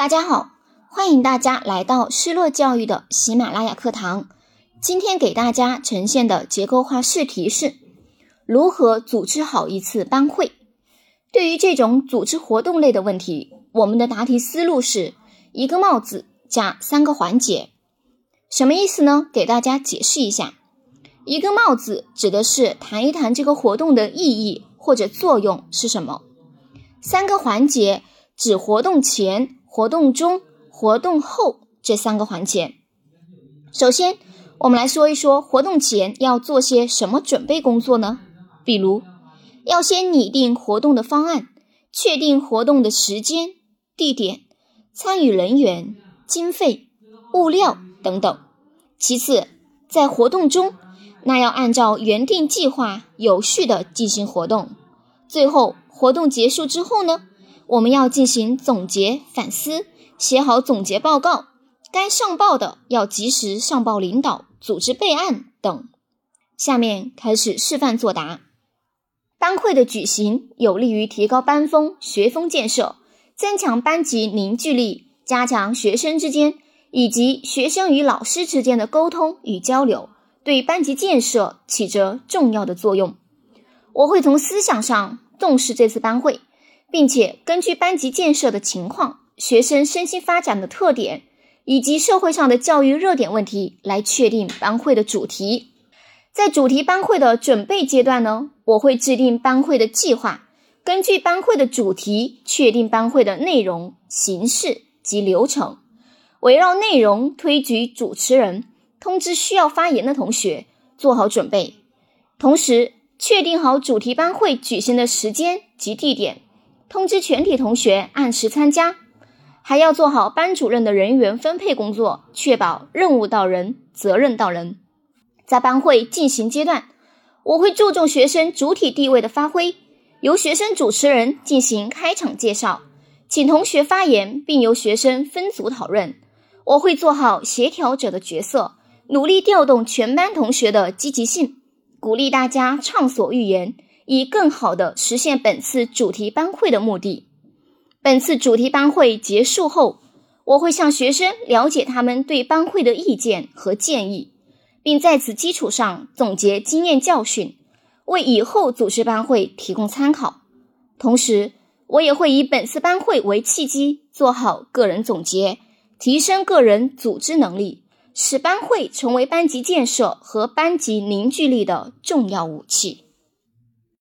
大家好，欢迎大家来到失落教育的喜马拉雅课堂。今天给大家呈现的结构化试题是：如何组织好一次班会？对于这种组织活动类的问题，我们的答题思路是一个帽子加三个环节。什么意思呢？给大家解释一下。一个帽子指的是谈一谈这个活动的意义或者作用是什么。三个环节指活动前。活动中、活动后这三个环节。首先，我们来说一说活动前要做些什么准备工作呢？比如，要先拟定活动的方案，确定活动的时间、地点、参与人员、经费、物料等等。其次，在活动中，那要按照原定计划有序的进行活动。最后，活动结束之后呢？我们要进行总结反思，写好总结报告，该上报的要及时上报领导，组织备案等。下面开始示范作答。班会的举行有利于提高班风、学风建设，增强班级凝聚力，加强学生之间以及学生与老师之间的沟通与交流，对班级建设起着重要的作用。我会从思想上重视这次班会。并且根据班级建设的情况、学生身心发展的特点以及社会上的教育热点问题来确定班会的主题。在主题班会的准备阶段呢，我会制定班会的计划，根据班会的主题确定班会的内容、形式及流程，围绕内容推举主持人，通知需要发言的同学做好准备，同时确定好主题班会举行的时间及地点。通知全体同学按时参加，还要做好班主任的人员分配工作，确保任务到人、责任到人。在班会进行阶段，我会注重学生主体地位的发挥，由学生主持人进行开场介绍，请同学发言，并由学生分组讨论。我会做好协调者的角色，努力调动全班同学的积极性，鼓励大家畅所欲言。以更好地实现本次主题班会的目的。本次主题班会结束后，我会向学生了解他们对班会的意见和建议，并在此基础上总结经验教训，为以后组织班会提供参考。同时，我也会以本次班会为契机，做好个人总结，提升个人组织能力，使班会成为班级建设和班级凝聚力的重要武器。